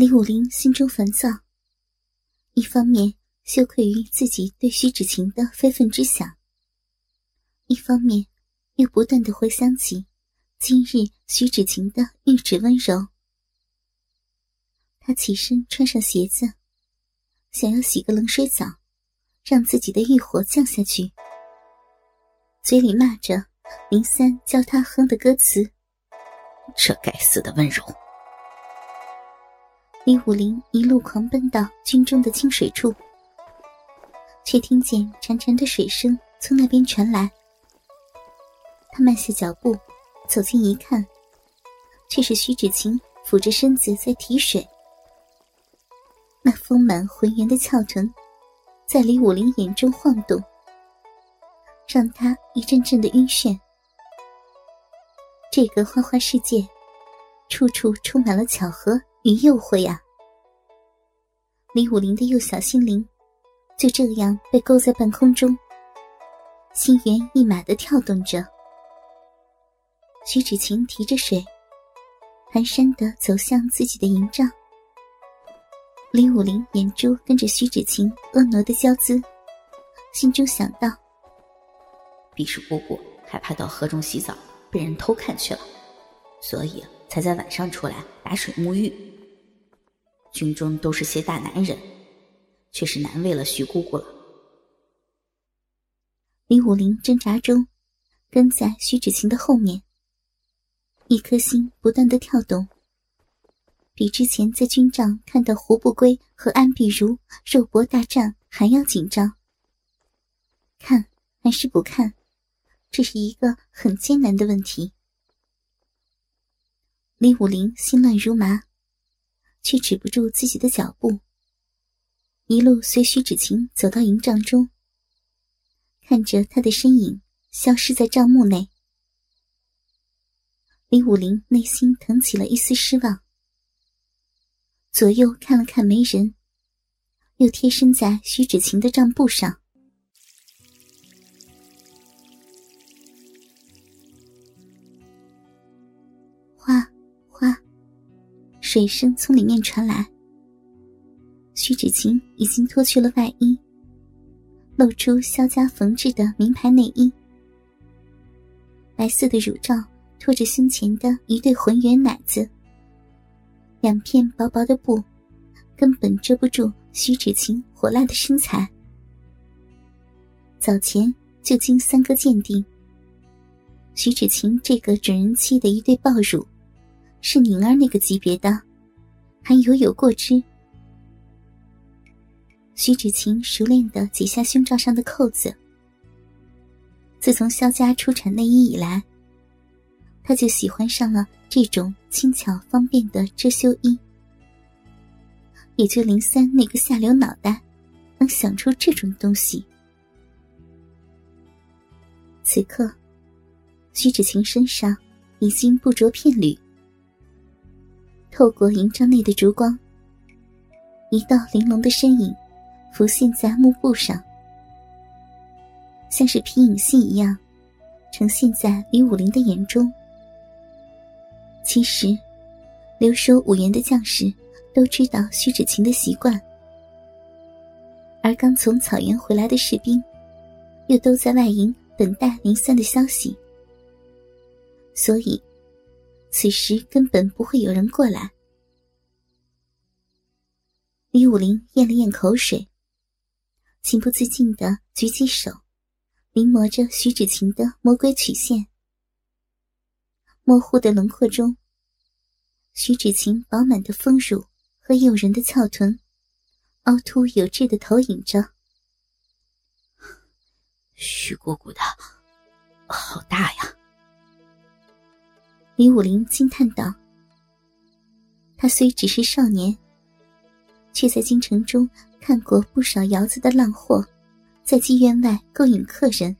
李武林心中烦躁，一方面羞愧于自己对徐芷晴的非分之想，一方面又不断的回想起今日徐芷晴的玉指温柔。他起身穿上鞋子，想要洗个冷水澡，让自己的欲火降下去，嘴里骂着林三教他哼的歌词：“这该死的温柔。”李武林一路狂奔到军中的清水处，却听见潺潺的水声从那边传来。他慢下脚步，走近一看，却是徐芷晴俯着身子在提水。那丰满浑圆的翘臀，在李武林眼中晃动，让他一阵阵的晕眩。这个花花世界，处处充满了巧合。与诱惑呀！李武林的幼小心灵就这样被勾在半空中，心猿意马的跳动着。徐芷晴提着水，蹒跚的走向自己的营帐。李武林眼珠跟着徐芷晴婀娜的娇姿，心中想到：必是姑姑害怕到河中洗澡被人偷看去了，所以才在晚上出来打水沐浴。军中都是些大男人，却是难为了徐姑姑了。李武林挣扎中，跟在徐芷晴的后面，一颗心不断的跳动，比之前在军帐看到胡不归和安碧如肉搏大战还要紧张。看还是不看，这是一个很艰难的问题。李武林心乱如麻。却止不住自己的脚步，一路随徐芷晴走到营帐中，看着他的身影消失在帐幕内，李武林内心腾起了一丝失望。左右看了看没人，又贴身在徐芷晴的帐布上，水声从里面传来。徐芷晴已经脱去了外衣，露出肖家缝制的名牌内衣，白色的乳罩托着胸前的一对浑圆奶子。两片薄薄的布，根本遮不住徐芷晴火辣的身材。早前就经三哥鉴定，徐芷晴这个准人妻的一对爆乳。是宁儿那个级别的，还犹有过之。徐芷晴熟练的解下胸罩上的扣子。自从萧家出产内衣以来，他就喜欢上了这种轻巧方便的遮羞衣。也就林三那个下流脑袋，能想出这种东西。此刻，徐芷晴身上已经不着片缕。透过营帐内的烛光，一道玲珑的身影浮现在幕布上，像是皮影戏一样，呈现在李武林的眼中。其实，留守五原的将士都知道徐芷晴的习惯，而刚从草原回来的士兵，又都在外营等待林三的消息，所以。此时根本不会有人过来。李武林咽了咽口水，情不自禁的举起手，临摹着徐芷晴的魔鬼曲线。模糊的轮廓中，徐芷晴饱满的丰乳和诱人的翘臀，凹凸有致的投影着。徐姑姑的，好大呀！李武林惊叹道：“他虽只是少年，却在京城中看过不少窑子的浪货，在妓院外勾引客人。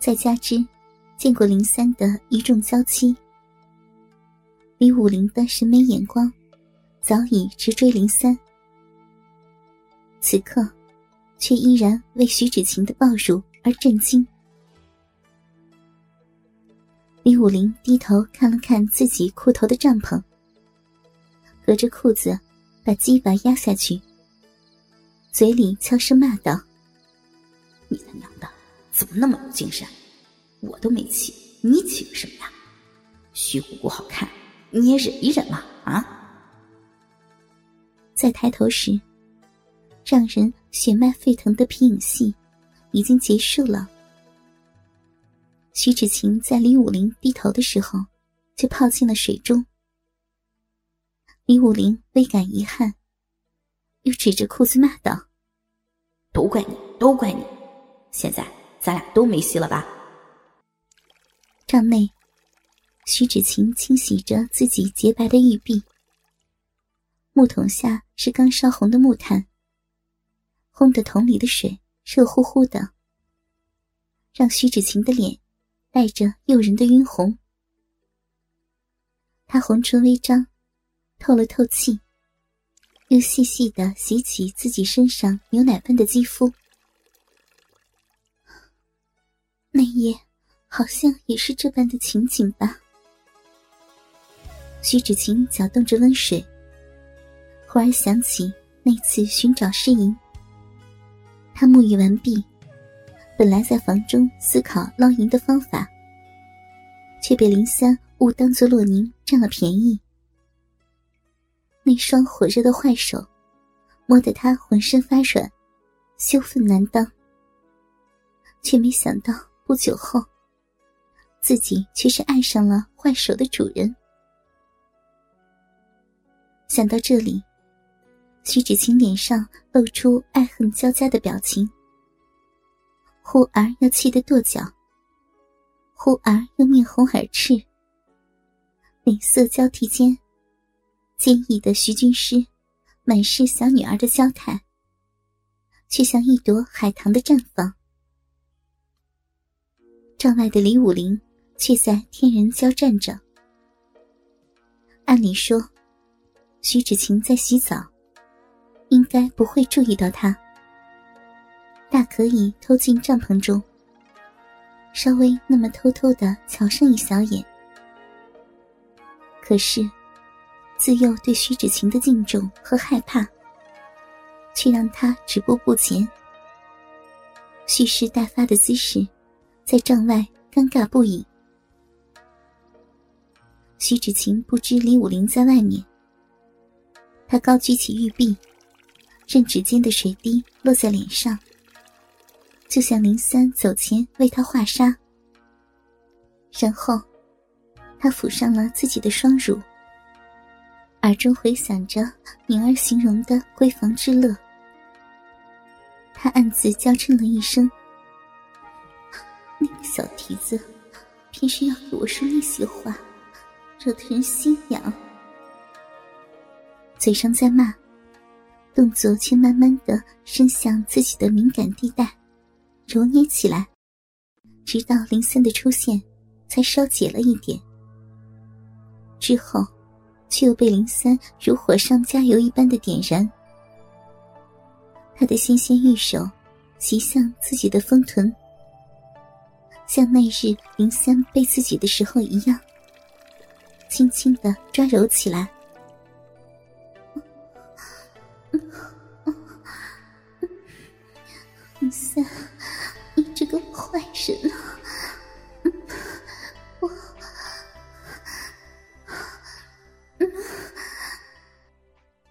再加之见过林三的一众娇妻，李武林的审美眼光早已直追林三。此刻，却依然为徐芷晴的暴乳而震惊。”李武林低头看了看自己裤头的帐篷，隔着裤子把鸡巴压下去，嘴里悄声骂道：“你他娘的怎么那么有精神？我都没起，你起个什么呀？虚鼓鼓好看，你也忍一忍嘛！啊！”再抬头时，让人血脉沸腾的皮影戏已经结束了。徐芷晴在李武林低头的时候，就泡进了水中。李武林微感遗憾，又指着裤子骂道：“都怪你，都怪你！现在咱俩都没戏了吧？”帐内，徐芷晴清洗着自己洁白的玉臂。木桶下是刚烧红的木炭，烘的桶里的水热乎乎的，让徐芷晴的脸带着诱人的晕红。她红唇微张。透了透气，又细细的洗起自己身上牛奶般的肌肤。那夜好像也是这般的情景吧？徐芷晴搅动着温水，忽然想起那次寻找诗吟。他沐浴完毕，本来在房中思考捞银的方法，却被林三误当作洛宁占了便宜。那双火热的坏手，摸得他浑身发软，羞愤难当。却没想到不久后，自己却是爱上了坏手的主人。想到这里，徐芷晴脸上露出爱恨交加的表情，忽而又气得跺脚，忽而又面红耳赤，脸色交替间。坚毅的徐军师，满是小女儿的娇态，却像一朵海棠的绽放。帐外的李武林却在天人交战着。按理说，徐芷晴在洗澡，应该不会注意到他，可以偷进帐篷中，稍微那么偷偷的瞧上一小眼。可是。自幼对徐芷晴的敬重和害怕，却让他止步不前，蓄势待发的姿势，在帐外尴尬不已。徐芷晴不知李武林在外面，他高举起玉臂，任指尖的水滴落在脸上，就像林三走前为他画纱，然后他抚上了自己的双乳。耳中回响着敏儿形容的闺房之乐，他暗自娇嗔了一声：“那个小蹄子，偏是要给我说那些话，惹得人心痒。”嘴上在骂，动作却慢慢的伸向自己的敏感地带，揉捏起来，直到林森的出现，才稍解了一点。之后。却又被林三如火上加油一般的点燃，他的纤纤玉手袭向自己的丰臀，像那日林三被自己的时候一样，轻轻的抓揉起来。林三，坏人！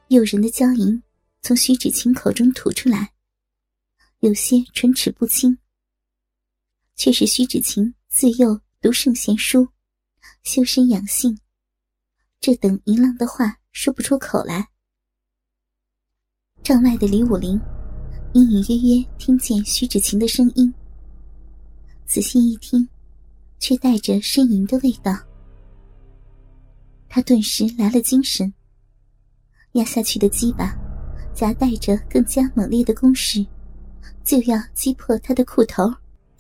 诱人的娇吟从徐芷晴口中吐出来，有些唇齿不清，却是徐芷晴自幼读圣贤书，修身养性，这等淫浪的话说不出口来。帐外的李武林隐隐约约听见徐芷晴的声音，仔细一听，却带着呻吟的味道，他顿时来了精神。压下去的鸡巴，夹带着更加猛烈的攻势，就要击破他的裤头。